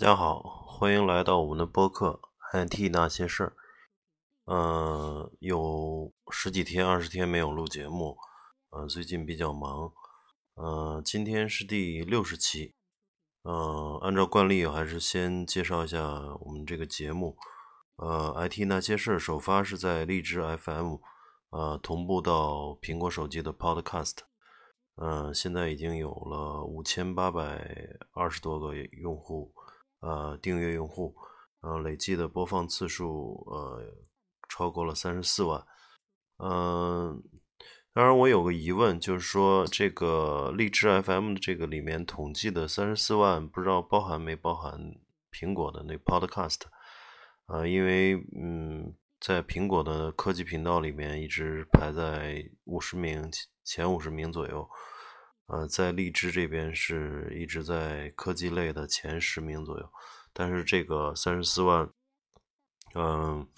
大家好，欢迎来到我们的播客《IT 那些事儿》。嗯，有十几天、二十天没有录节目，嗯，最近比较忙。嗯，今天是第六十期。嗯，按照惯例，还是先介绍一下我们这个节目。呃，《IT 那些事儿》首发是在荔枝 FM，呃，同步到苹果手机的 Podcast。嗯，现在已经有了五千八百二十多个用户。呃，订阅用户，呃，累计的播放次数，呃，超过了三十四万。嗯，当然我有个疑问，就是说这个荔枝 FM 的这个里面统计的三十四万，不知道包含没包含苹果的那 Podcast？呃，因为嗯，在苹果的科技频道里面一直排在五十名前五十名左右。呃，在荔枝这边是一直在科技类的前十名左右，但是这个三十四万，嗯，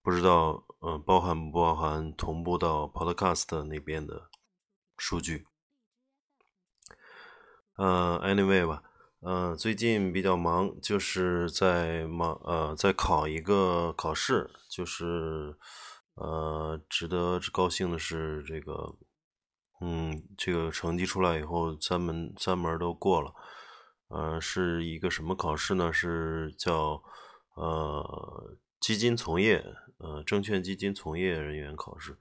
不知道嗯包含不包含同步到 Podcast 那边的数据。呃，anyway 吧，呃，最近比较忙，就是在忙呃在考一个考试，就是呃值得高兴的是这个。嗯，这个成绩出来以后，三门三门都过了，呃，是一个什么考试呢？是叫呃基金从业呃证券基金从业人员考试，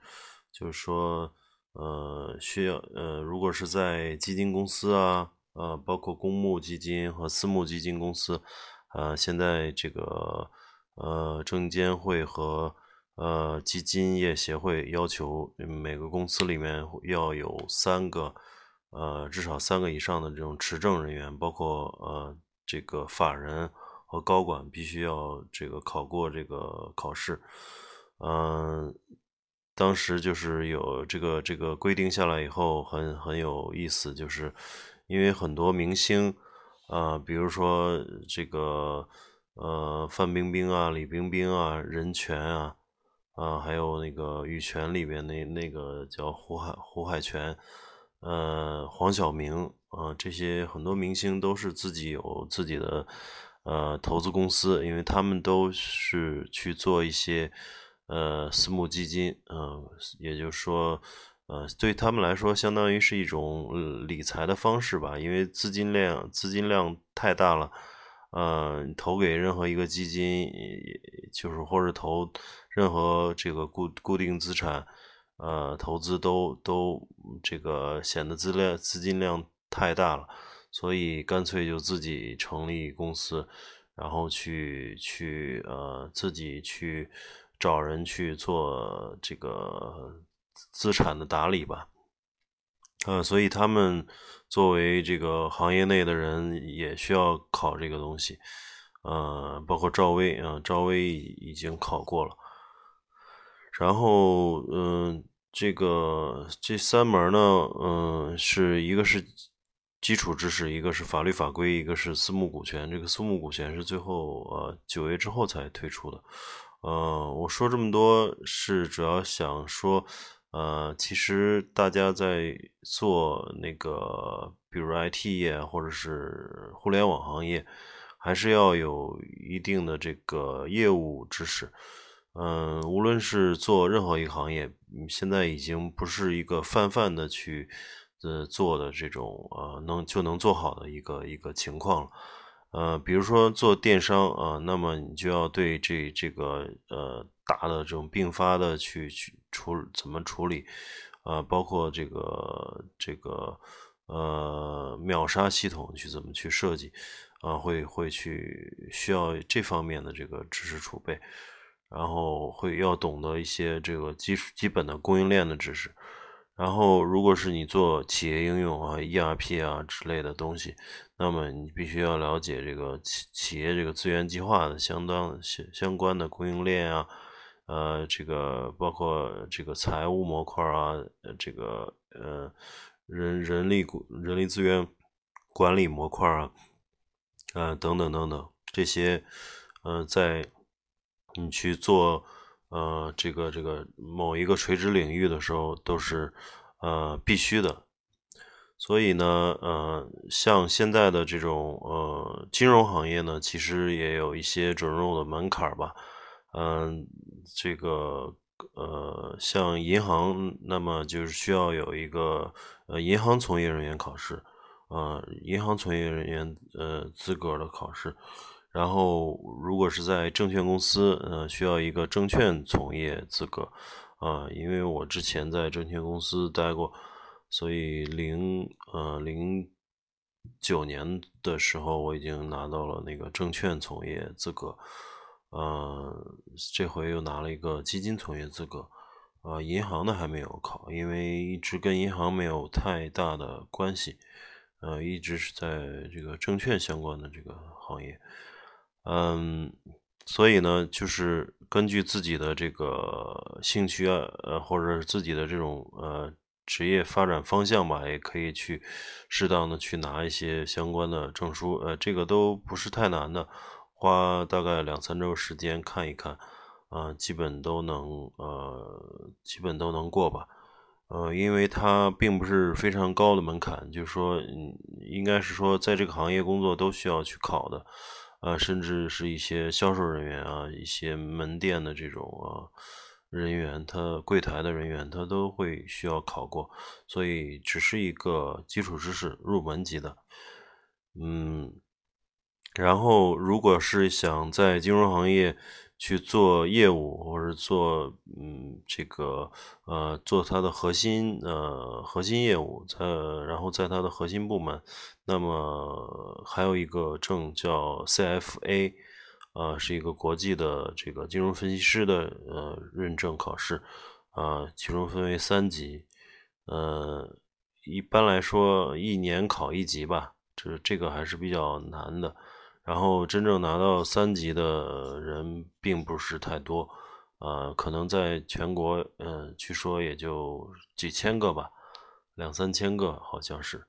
就是说呃需要呃如果是在基金公司啊，呃包括公募基金和私募基金公司，呃现在这个呃证监会和呃，基金业协会要求每个公司里面要有三个，呃，至少三个以上的这种持证人员，包括呃这个法人和高管，必须要这个考过这个考试。嗯，当时就是有这个这个规定下来以后，很很有意思，就是因为很多明星啊，比如说这个呃范冰冰啊、李冰冰啊、任泉啊。啊，还有那个《羽泉》里边那那个叫胡海胡海泉，呃，黄晓明啊，这些很多明星都是自己有自己的呃投资公司，因为他们都是去做一些呃私募基金，嗯，也就是说，呃，对他们来说，相当于是一种理财的方式吧，因为资金量资金量太大了，呃，投给任何一个基金，就是或者投。任何这个固固定资产，呃，投资都都这个显得资量资金量太大了，所以干脆就自己成立公司，然后去去呃自己去找人去做这个资产的打理吧，呃，所以他们作为这个行业内的人也需要考这个东西，呃，包括赵薇啊，赵薇已经考过了。然后，嗯，这个这三门呢，嗯，是一个是基础知识，一个是法律法规，一个是私募股权。这个私募股权是最后呃九月之后才推出的。呃，我说这么多是主要想说，呃，其实大家在做那个，比如 IT 业或者是互联网行业，还是要有一定的这个业务知识。嗯，无论是做任何一个行业，现在已经不是一个泛泛的去呃做的这种呃能就能做好的一个一个情况了。呃，比如说做电商啊，那么你就要对这这个呃大的这种并发的去去处怎么处理啊，包括这个这个呃秒杀系统去怎么去设计啊，会会去需要这方面的这个知识储备。然后会要懂得一些这个基础基本的供应链的知识，然后如果是你做企业应用啊、ERP 啊之类的东西，那么你必须要了解这个企企业这个资源计划的相当相相关的供应链啊，呃，这个包括这个财务模块啊，这个呃人人力人力资源管理模块啊，呃等等等等这些，呃在。你去做，呃，这个这个某一个垂直领域的时候，都是呃必须的。所以呢，呃，像现在的这种呃金融行业呢，其实也有一些准入的门槛吧。嗯，这个呃，像银行，那么就是需要有一个呃银行从业人员考试，呃，银行从业人员呃资格的考试。然后，如果是在证券公司，呃，需要一个证券从业资格。啊，因为我之前在证券公司待过。所以零呃零九年的时候，我已经拿到了那个证券从业资格，呃，这回又拿了一个基金从业资格，呃，银行的还没有考，因为一直跟银行没有太大的关系，呃，一直是在这个证券相关的这个行业，嗯，所以呢，就是根据自己的这个兴趣啊，呃，或者是自己的这种呃。职业发展方向吧，也可以去适当的去拿一些相关的证书，呃，这个都不是太难的，花大概两三周时间看一看，啊，基本都能，呃，基本都能过吧，呃，因为它并不是非常高的门槛，就是说，嗯应该是说在这个行业工作都需要去考的，啊，甚至是一些销售人员啊，一些门店的这种啊。人员，他柜台的人员，他都会需要考过，所以只是一个基础知识，入门级的。嗯，然后如果是想在金融行业去做业务，或者做嗯这个呃做它的核心呃核心业务，在然后在它的核心部门，那么还有一个证叫 CFA。呃，是一个国际的这个金融分析师的呃认证考试，啊，其中分为三级，呃，一般来说一年考一级吧，这这个还是比较难的。然后真正拿到三级的人并不是太多，呃，可能在全国，嗯，据说也就几千个吧，两三千个好像是，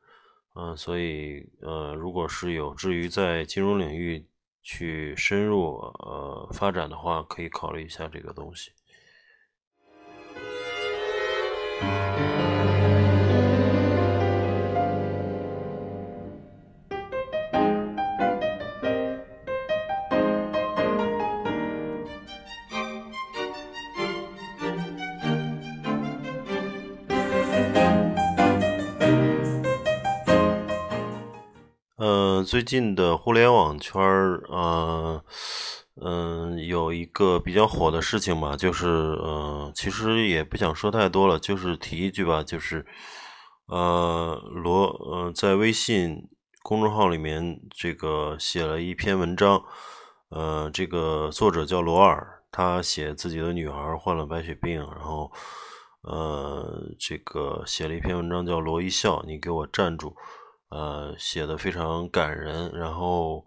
嗯，所以呃，如果是有志于在金融领域。去深入呃发展的话，可以考虑一下这个东西。最近的互联网圈儿，呃，嗯，有一个比较火的事情吧，就是，呃，其实也不想说太多了，就是提一句吧，就是，呃，罗，呃，在微信公众号里面，这个写了一篇文章，呃，这个作者叫罗尔，他写自己的女儿患了白血病，然后，呃，这个写了一篇文章叫《罗一笑》，你给我站住。呃，写的非常感人，然后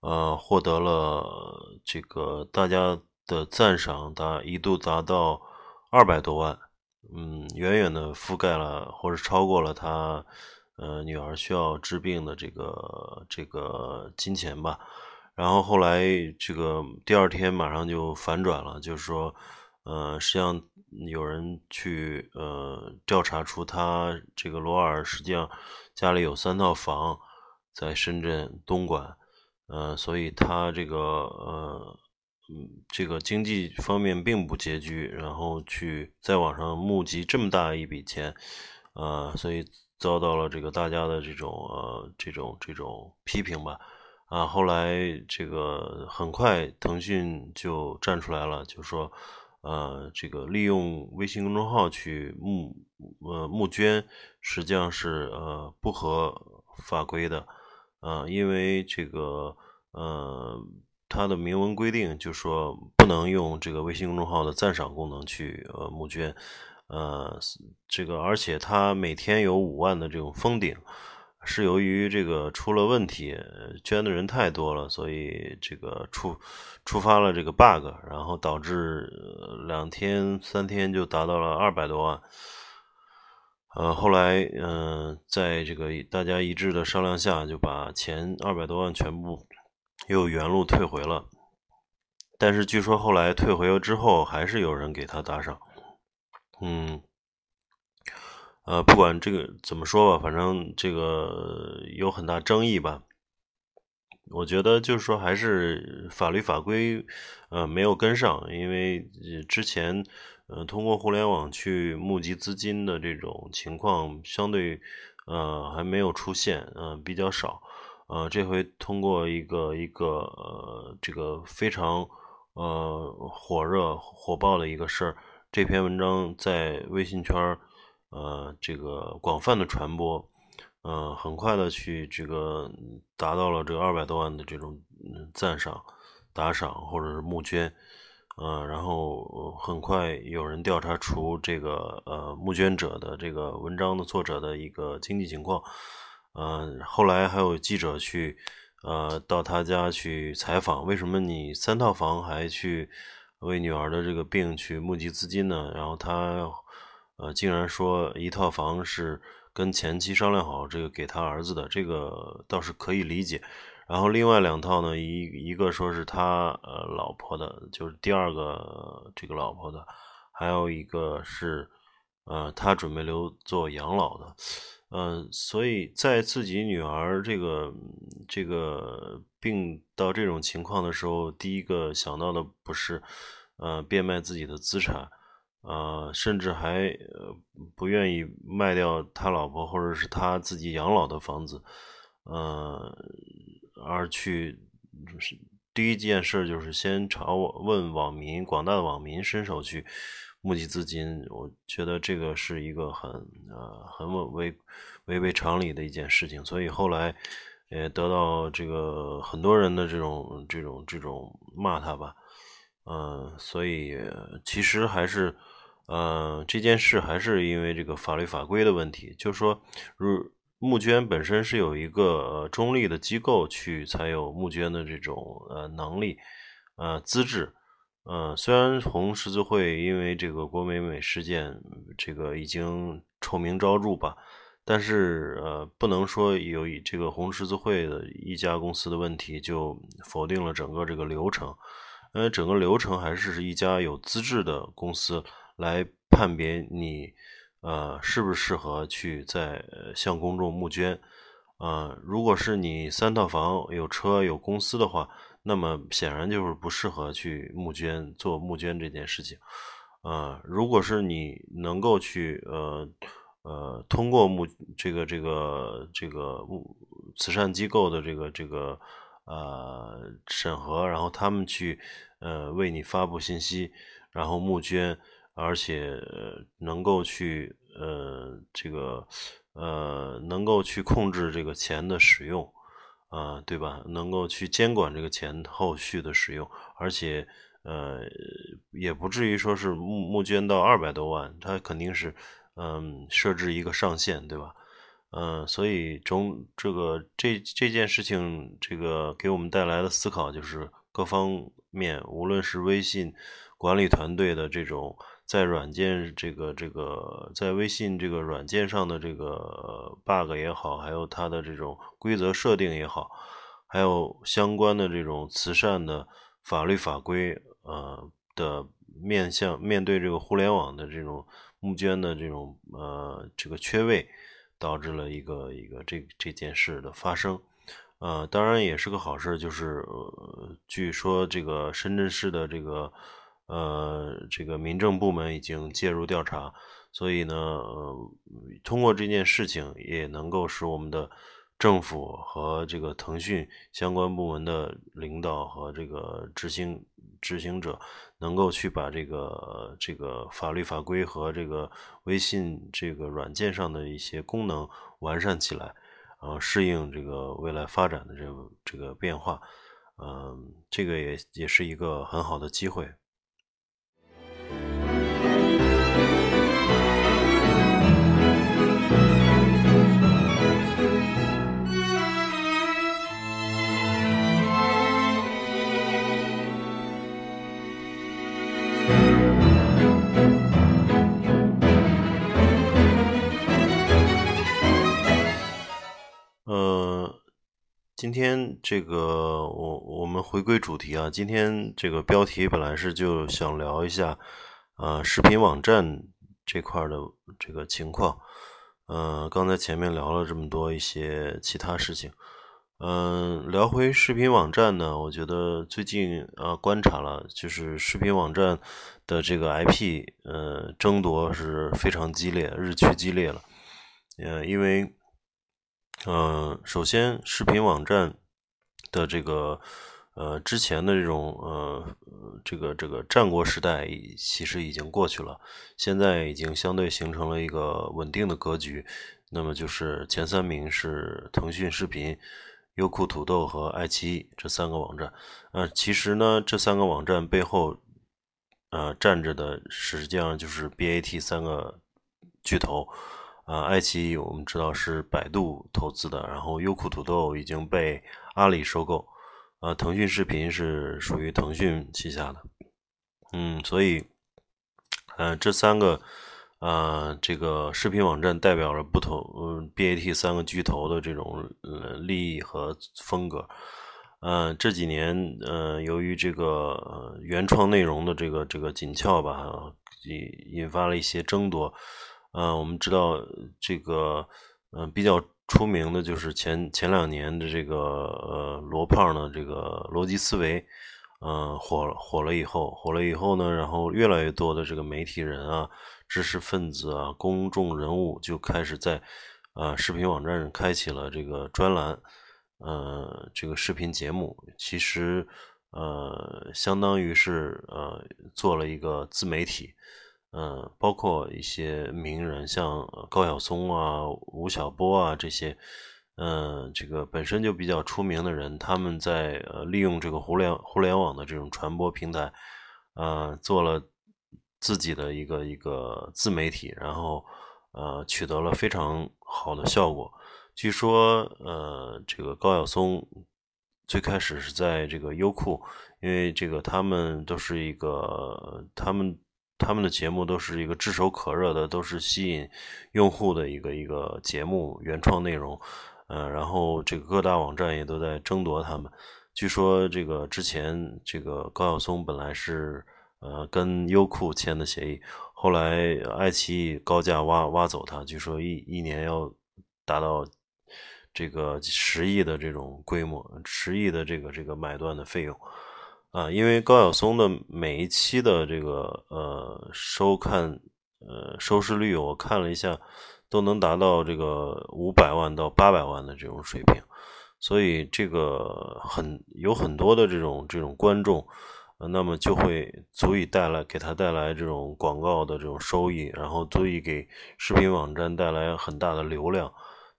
呃，获得了这个大家的赞赏，达一度达到二百多万，嗯，远远的覆盖了或者超过了他呃女儿需要治病的这个这个金钱吧。然后后来这个第二天马上就反转了，就是说，呃，实际上有人去呃调查出他这个罗尔实际上。家里有三套房，在深圳东莞，呃，所以他这个呃，嗯，这个经济方面并不拮据，然后去在网上募集这么大一笔钱，呃，所以遭到了这个大家的这种呃这种这种批评吧，啊，后来这个很快腾讯就站出来了，就说。呃，这个利用微信公众号去募呃募捐，实际上是呃不合法规的，呃，因为这个呃它的明文规定就说不能用这个微信公众号的赞赏功能去呃募捐，呃，这个而且它每天有五万的这种封顶。是由于这个出了问题，捐的人太多了，所以这个触触发了这个 bug，然后导致两天三天就达到了二百多万。呃，后来嗯，在这个大家一致的商量下，就把前二百多万全部又原路退回了。但是据说后来退回了之后，还是有人给他打赏。嗯。呃，不管这个怎么说吧，反正这个有很大争议吧。我觉得就是说，还是法律法规呃没有跟上，因为之前呃通过互联网去募集资金的这种情况相对呃还没有出现，嗯比较少。呃，这回通过一个一个呃这个非常呃火热火爆的一个事儿，这篇文章在微信圈儿。呃，这个广泛的传播，呃，很快的去这个达到了这二百多万的这种赞赏、打赏或者是募捐，呃，然后很快有人调查出这个呃募捐者的这个文章的作者的一个经济情况，呃，后来还有记者去呃到他家去采访，为什么你三套房还去为女儿的这个病去募集资金呢？然后他。呃，竟然说一套房是跟前妻商量好，这个给他儿子的，这个倒是可以理解。然后另外两套呢，一一个说是他呃老婆的，就是第二个这个老婆的，还有一个是呃他准备留做养老的。呃，所以在自己女儿这个这个病到这种情况的时候，第一个想到的不是呃变卖自己的资产。呃，甚至还不愿意卖掉他老婆或者是他自己养老的房子，呃，而去是第一件事就是先朝问网民广大的网民伸手去募集资金，我觉得这个是一个很呃很违违背常理的一件事情，所以后来也得到这个很多人的这种这种这种骂他吧，嗯，所以其实还是。呃，这件事还是因为这个法律法规的问题，就是说，如募捐本身是有一个中立的机构去才有募捐的这种呃能力，呃资质，呃虽然红十字会因为这个郭美美事件这个已经臭名昭著吧，但是呃不能说有这个红十字会的一家公司的问题就否定了整个这个流程，因为整个流程还是是一家有资质的公司。来判别你，呃，适不适合去在向公众募捐，啊，如果是你三套房、有车、有公司的话，那么显然就是不适合去募捐做募捐这件事情，啊，如果是你能够去，呃，呃，通过募这个这个这个募慈善机构的这个这个呃审核，然后他们去呃为你发布信息，然后募捐。而且能够去呃这个呃能够去控制这个钱的使用啊，对吧？能够去监管这个钱后续的使用，而且呃也不至于说是募募捐到二百多万，它肯定是嗯设置一个上限，对吧？嗯，所以中这个这这件事情，这个给我们带来的思考就是各方面，无论是微信管理团队的这种。在软件这个这个在微信这个软件上的这个 bug 也好，还有它的这种规则设定也好，还有相关的这种慈善的法律法规呃的面向面对这个互联网的这种募捐的这种呃这个缺位，导致了一个一个这这件事的发生，呃当然也是个好事，就是据说这个深圳市的这个。呃，这个民政部门已经介入调查，所以呢，通过这件事情也能够使我们的政府和这个腾讯相关部门的领导和这个执行执行者能够去把这个这个法律法规和这个微信这个软件上的一些功能完善起来，然后适应这个未来发展的这个这个变化，嗯，这个也也是一个很好的机会。今天这个我我们回归主题啊，今天这个标题本来是就想聊一下，呃，视频网站这块的这个情况，嗯，刚才前面聊了这么多一些其他事情，嗯，聊回视频网站呢，我觉得最近呃观察了，就是视频网站的这个 IP 呃争夺是非常激烈，日趋激烈了。呃，因为嗯，首先视频网站的这个呃之前的这种呃这个这个战国时代其实已经过去了。现在已经相对形成了一个稳定的格局，那么就是前三名是腾讯视频、优酷土豆和爱奇艺这三个网站。呃，其实呢，这三个网站背后，呃，站着的实际上就是 BAT 三个巨头。啊，爱奇艺我们知道是百度投资的，然后优酷土豆已经被阿里收购。啊，腾讯视频是属于腾讯旗下的。嗯，所以。嗯，这三个，呃，这个视频网站代表了不同，嗯，BAT 三个巨头的这种呃利益和风格。嗯，这几年，呃，由于这个原创内容的这个这个紧俏吧，引引发了一些争夺。嗯，我们知道这个，嗯，比较出名的就是前前两年的这个呃罗胖的这个逻辑思维。嗯，火火了以后，火了以后呢，然后越来越多的这个媒体人啊、知识分子啊、公众人物就开始在啊视频网站上开启了这个专栏，呃，这个视频节目，其实呃相当于是呃做了一个自媒体，嗯，包括一些名人，像高晓松啊、吴晓波啊这些。嗯，这个本身就比较出名的人，他们在呃利用这个互联互联网的这种传播平台，呃，做了自己的一个一个自媒体，然后呃取得了非常好的效果。据说呃，这个高晓松最开始是在这个优酷，因为这个他们都是一个他们他们的节目都是一个炙手可热的，都是吸引用户的一个一个节目原创内容。嗯，然后这个各大网站也都在争夺他们。据说这个之前这个高晓松本来是呃跟优酷签的协议，后来爱奇艺高价挖挖走他，据说一一年要达到这个十亿的这种规模，十亿的这个这个买断的费用啊。因为高晓松的每一期的这个呃收看呃收视率，我看了一下。都能达到这个五百万到八百万的这种水平，所以这个很有很多的这种这种观众，那么就会足以带来给他带来这种广告的这种收益，然后足以给视频网站带来很大的流量。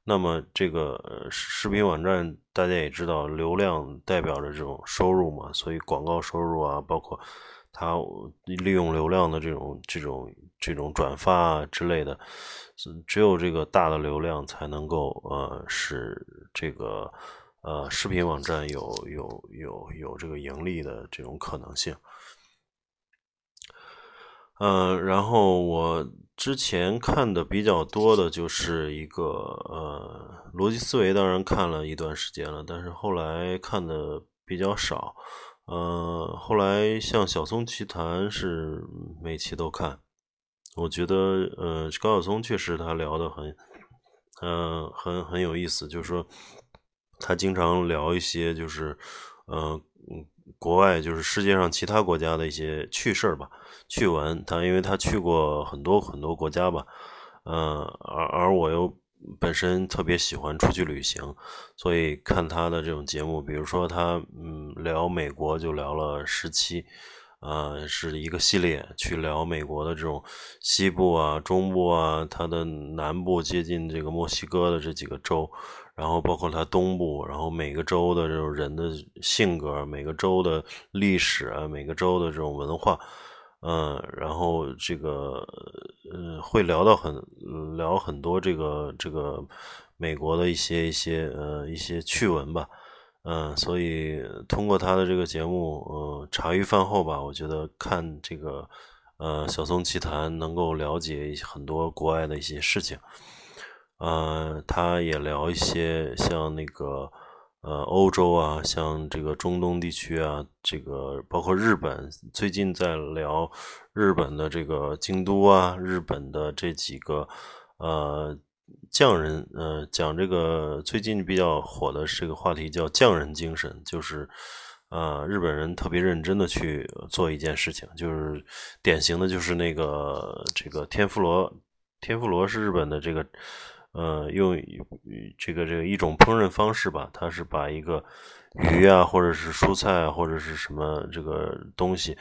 那么这个视频网站大家也知道，流量代表着这种收入嘛，所以广告收入啊，包括他利用流量的这种这种这种转发啊之类的。只有这个大的流量才能够呃使这个呃视频网站有有有有这个盈利的这种可能性。嗯，然后我之前看的比较多的就是一个呃逻辑思维，当然看了一段时间了，但是后来看的比较少。嗯，后来像小松奇谈是每期都看。我觉得，呃，高晓松确实他聊的很，嗯，很很有意思。就是说，他经常聊一些，就是，呃，国外就是世界上其他国家的一些趣事儿吧、趣闻。他因为他去过很多很多国家吧，嗯，而而我又本身特别喜欢出去旅行，所以看他的这种节目，比如说他，嗯，聊美国就聊了十七。呃，是一个系列去聊美国的这种西部啊、中部啊，它的南部接近这个墨西哥的这几个州，然后包括它东部，然后每个州的这种人的性格，每个州的历史啊，每个州的这种文化，嗯，然后这个呃会聊到很聊很多这个这个美国的一些一些呃一些趣闻吧。嗯，所以通过他的这个节目，呃，茶余饭后吧，我觉得看这个，呃，小松奇谈能够了解很多国外的一些事情。呃，他也聊一些像那个，呃，欧洲啊，像这个中东地区啊，这个包括日本，最近在聊日本的这个京都啊，日本的这几个，呃，匠人，呃，讲这个最近比较火的这个话题叫匠人精神，就是呃，日本人特别认真的去做一件事情，就是典型的就是那个这个天妇罗，天妇罗是日本的这个呃用这个这个一种烹饪方式吧，它是把一个鱼啊或者是蔬菜啊或者是什么这个东西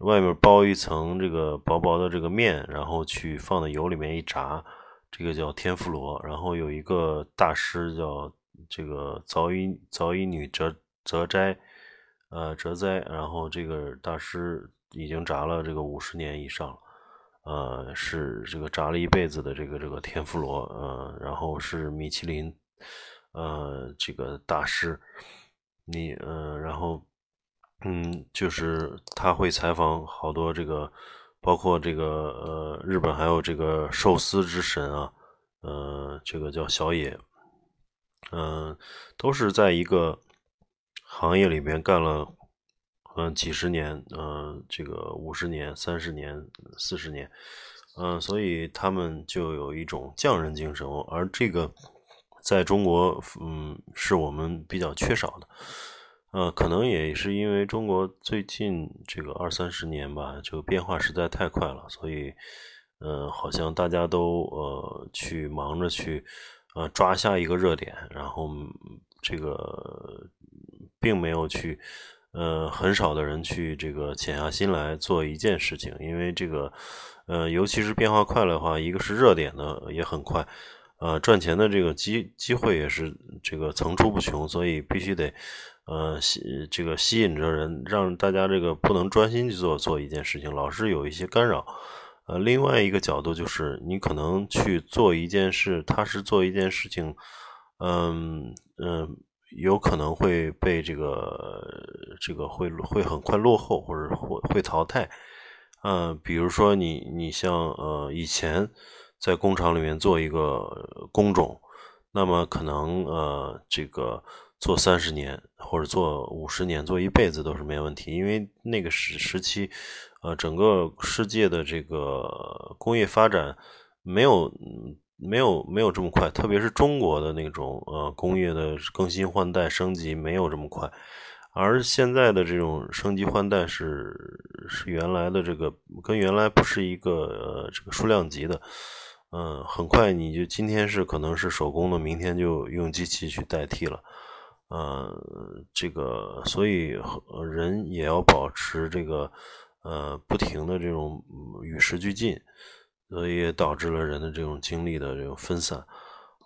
外面包一层这个薄薄的这个面，然后去放在油里面一炸。这个叫天妇罗，然后有一个大师叫这个早乙早乙女哲哲斋，呃哲哉，然后这个大师已经炸了这个五十年以上了，呃是这个炸了一辈子的这个这个天妇罗，呃然后是米其林，呃这个大师，你呃然后嗯就是他会采访好多这个。包括这个呃，日本还有这个寿司之神啊，呃，这个叫小野，嗯，都是在一个行业里面干了嗯几十年，嗯，这个五十年、三十年、四十年，嗯，所以他们就有一种匠人精神，而这个在中国，嗯，是我们比较缺少的。呃，可能也是因为中国最近这个二三十年吧，这个变化实在太快了，所以，呃，好像大家都呃去忙着去呃抓下一个热点，然后这个并没有去呃很少的人去这个潜下心来做一件事情，因为这个呃尤其是变化快的话，一个是热点呢也很快，呃赚钱的这个机机会也是这个层出不穷，所以必须得。呃，吸这个吸引着人，让大家这个不能专心去做做一件事情，老是有一些干扰。呃，另外一个角度就是，你可能去做一件事，他是做一件事情，嗯嗯，有可能会被这个这个会会很快落后，或者会会淘汰。嗯，比如说你你像呃以前在工厂里面做一个工种，那么可能呃这个。做三十年或者做五十年，做一辈子都是没问题，因为那个时时期，呃，整个世界的这个工业发展没有没有没有这么快，特别是中国的那种呃工业的更新换代升级没有这么快，而现在的这种升级换代是是原来的这个跟原来不是一个呃这个数量级的，嗯，很快你就今天是可能是手工的，明天就用机器去代替了。呃，这个，所以人也要保持这个，呃，不停的这种与时俱进，所以也导致了人的这种精力的这种分散，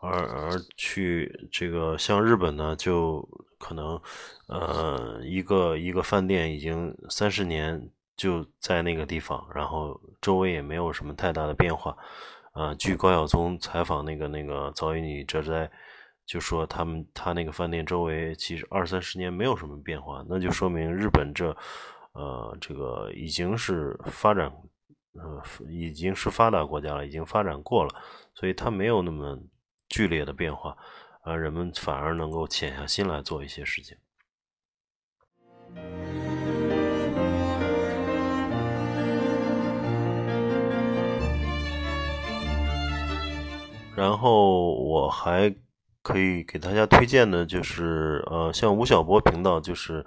而而去这个像日本呢，就可能，呃，一个一个饭店已经三十年就在那个地方，然后周围也没有什么太大的变化，啊，据高晓松采访那个那个早乙女哲哉。就说他们他那个饭店周围其实二三十年没有什么变化，那就说明日本这呃这个已经是发展呃已经是发达国家了，已经发展过了，所以它没有那么剧烈的变化，啊人们反而能够潜下心来做一些事情。然后我还。可以给大家推荐的，就是呃，像吴晓波频道，就是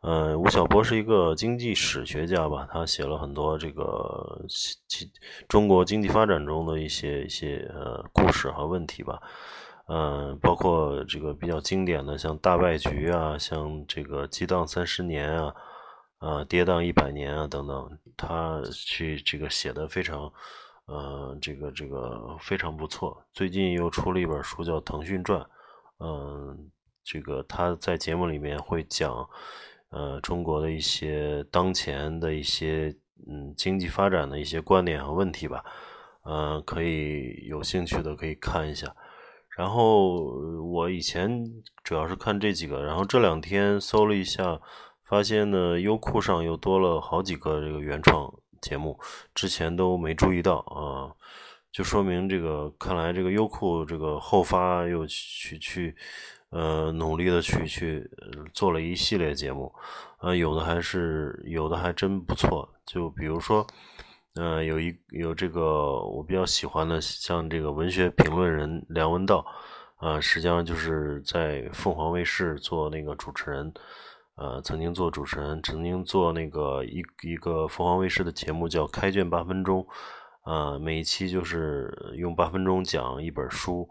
呃，吴晓波是一个经济史学家吧，他写了很多这个中国经济发展中的一些一些呃故事和问题吧，嗯，包括这个比较经典的像大败局啊，像这个激荡三十年啊，啊，跌宕一百年啊等等，他去这个写的非常。呃，这个这个非常不错。最近又出了一本书，叫《腾讯传》。嗯，这个他在节目里面会讲，呃，中国的一些当前的一些嗯经济发展的一些观点和问题吧。嗯，可以有兴趣的可以看一下。然后我以前主要是看这几个，然后这两天搜了一下，发现呢优酷上又多了好几个这个原创。节目之前都没注意到啊，就说明这个看来这个优酷这个后发又去去呃努力的去去做了一系列节目，呃有的还是有的还真不错，就比如说呃，有一有这个我比较喜欢的，像这个文学评论人梁文道，啊，实际上就是在凤凰卫视做那个主持人，呃，曾经做主持人，曾经做那个一一个凤凰卫视的节目叫《开卷八分钟》，呃，每一期就是用八分钟讲一本书，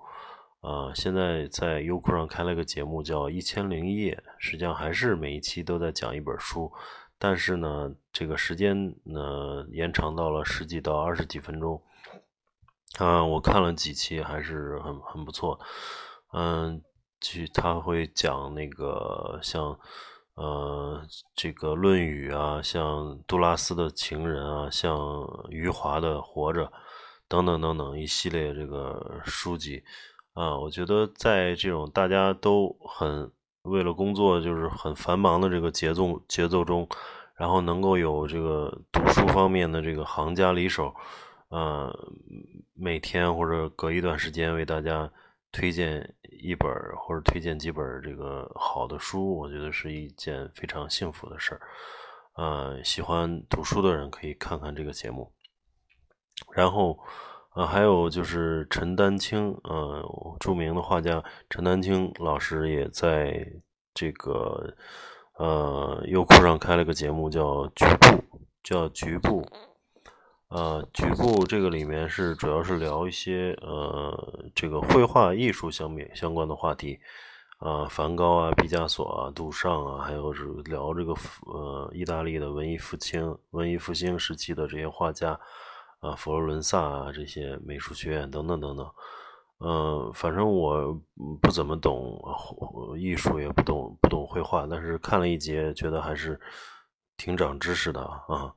呃，现在在优酷上开了个节目叫《一千零一夜》，实际上还是每一期都在讲一本书。但是呢，这个时间呢延长到了十几到二十几分钟，嗯，我看了几期还是很很不错，嗯，去他会讲那个像呃这个《论语》啊，像杜拉斯的情人啊，像余华的《活着》等等等等一系列这个书籍啊，我觉得在这种大家都很。为了工作就是很繁忙的这个节奏节奏中，然后能够有这个读书方面的这个行家里手，呃，每天或者隔一段时间为大家推荐一本或者推荐几本这个好的书，我觉得是一件非常幸福的事儿。呃，喜欢读书的人可以看看这个节目。然后，呃，还有就是陈丹青，呃，著名的画家陈丹青老师也在这个呃优酷上开了个节目，叫《局部》，叫《局部》。呃，《局部》这个里面是主要是聊一些呃这个绘画艺术相面相关的话题，啊，梵高啊、毕加索啊、杜尚啊，还有是聊这个呃意大利的文艺复兴、文艺复兴时期的这些画家。啊，佛罗伦萨啊，这些美术学院等等等等，嗯，反正我不怎么懂艺术，也不懂不懂绘画，但是看了一节，觉得还是挺长知识的啊，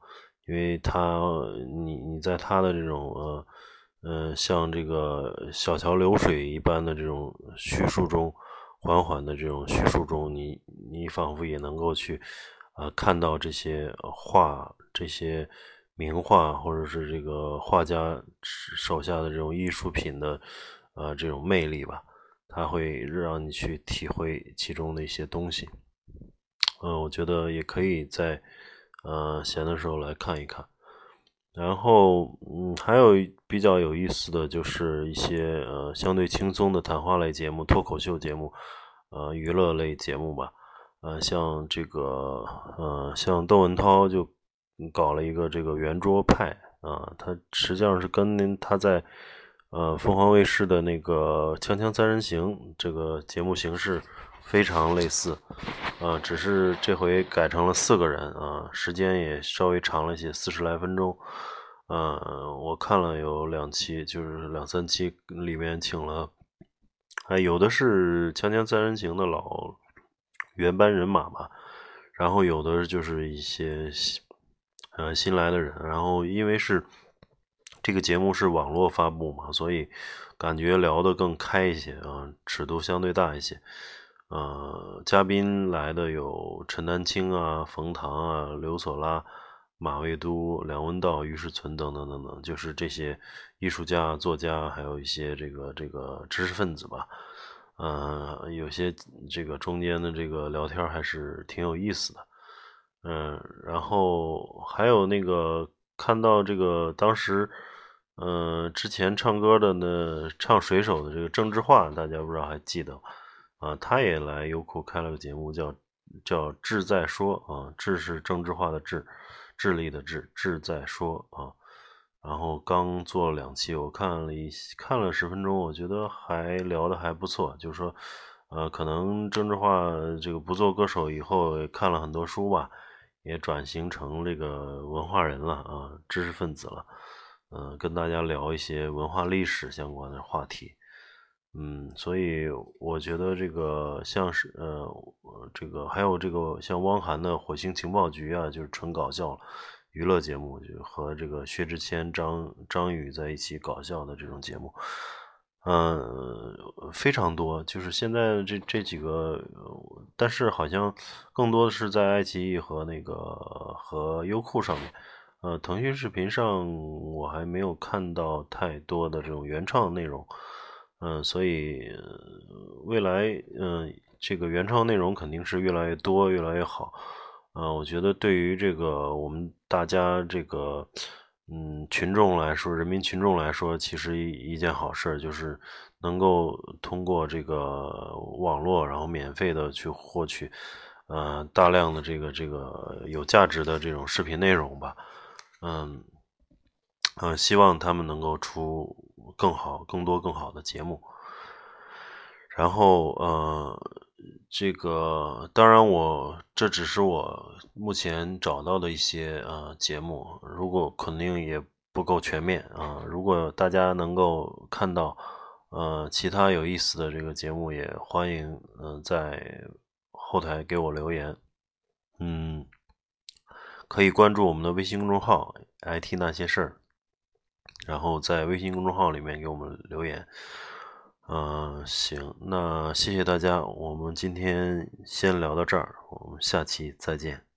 因为他你你在他的这种呃呃像这个小桥流水一般的这种叙述中，缓缓的这种叙述中，你你仿佛也能够去啊看到这些画这些。名画或者是这个画家手下的这种艺术品的，呃，这种魅力吧，它会让你去体会其中的一些东西。嗯，我觉得也可以在呃闲的时候来看一看。然后，嗯，还有比较有意思的就是一些呃相对轻松的谈话类节目、脱口秀节目，呃，娱乐类节目吧。呃，像这个，呃，像窦文涛就。搞了一个这个圆桌派啊，他实际上是跟他在呃凤凰卫视的那个《锵锵三人行》这个节目形式非常类似啊，只是这回改成了四个人啊，时间也稍微长了一些，四十来分钟。嗯，我看了有两期，就是两三期里面请了，还有的是《锵锵三人行》的老原班人马吧，然后有的就是一些。呃，新来的人，然后因为是这个节目是网络发布嘛，所以感觉聊得更开一些啊，尺度相对大一些。呃，嘉宾来的有陈丹青啊、冯唐啊、刘索拉、马未都、梁文道、于世存等等等等，就是这些艺术家、作家，还有一些这个这个知识分子吧。呃，有些这个中间的这个聊天还是挺有意思的。嗯，然后还有那个看到这个当时，嗯，之前唱歌的那唱水手的这个郑智化，大家不知道还记得啊？他也来优酷开了个节目，叫叫志在说啊，志是郑智化的志，智力的智，志在说啊。然后刚做了两期，我看了一看了十分钟，我觉得还聊的还不错，就是说，呃，可能郑智化这个不做歌手以后，看了很多书吧。也转型成这个文化人了啊，知识分子了，嗯，跟大家聊一些文化历史相关的话题，嗯，所以我觉得这个像是呃，这个还有这个像汪涵的《火星情报局》啊，就是纯搞笑娱乐节目，就和这个薛之谦、张张宇在一起搞笑的这种节目。嗯，非常多，就是现在这这几个，但是好像更多的是在爱奇艺和那个和优酷上面，呃，腾讯视频上我还没有看到太多的这种原创内容，嗯，所以未来，嗯，这个原创内容肯定是越来越多，越来越好，嗯，我觉得对于这个我们大家这个。嗯，群众来说，人民群众来说，其实一一件好事，就是能够通过这个网络，然后免费的去获取，呃，大量的这个这个有价值的这种视频内容吧。嗯，嗯，希望他们能够出更好、更多、更好的节目。然后，呃，这个当然，我这只是我目前找到的一些呃节目，如果肯定也不够全面啊。如果大家能够看到呃其他有意思的这个节目，也欢迎嗯在后台给我留言。嗯，可以关注我们的微信公众号 “IT 那些事儿”，然后在微信公众号里面给我们留言。嗯，行，那谢谢大家，我们今天先聊到这儿，我们下期再见。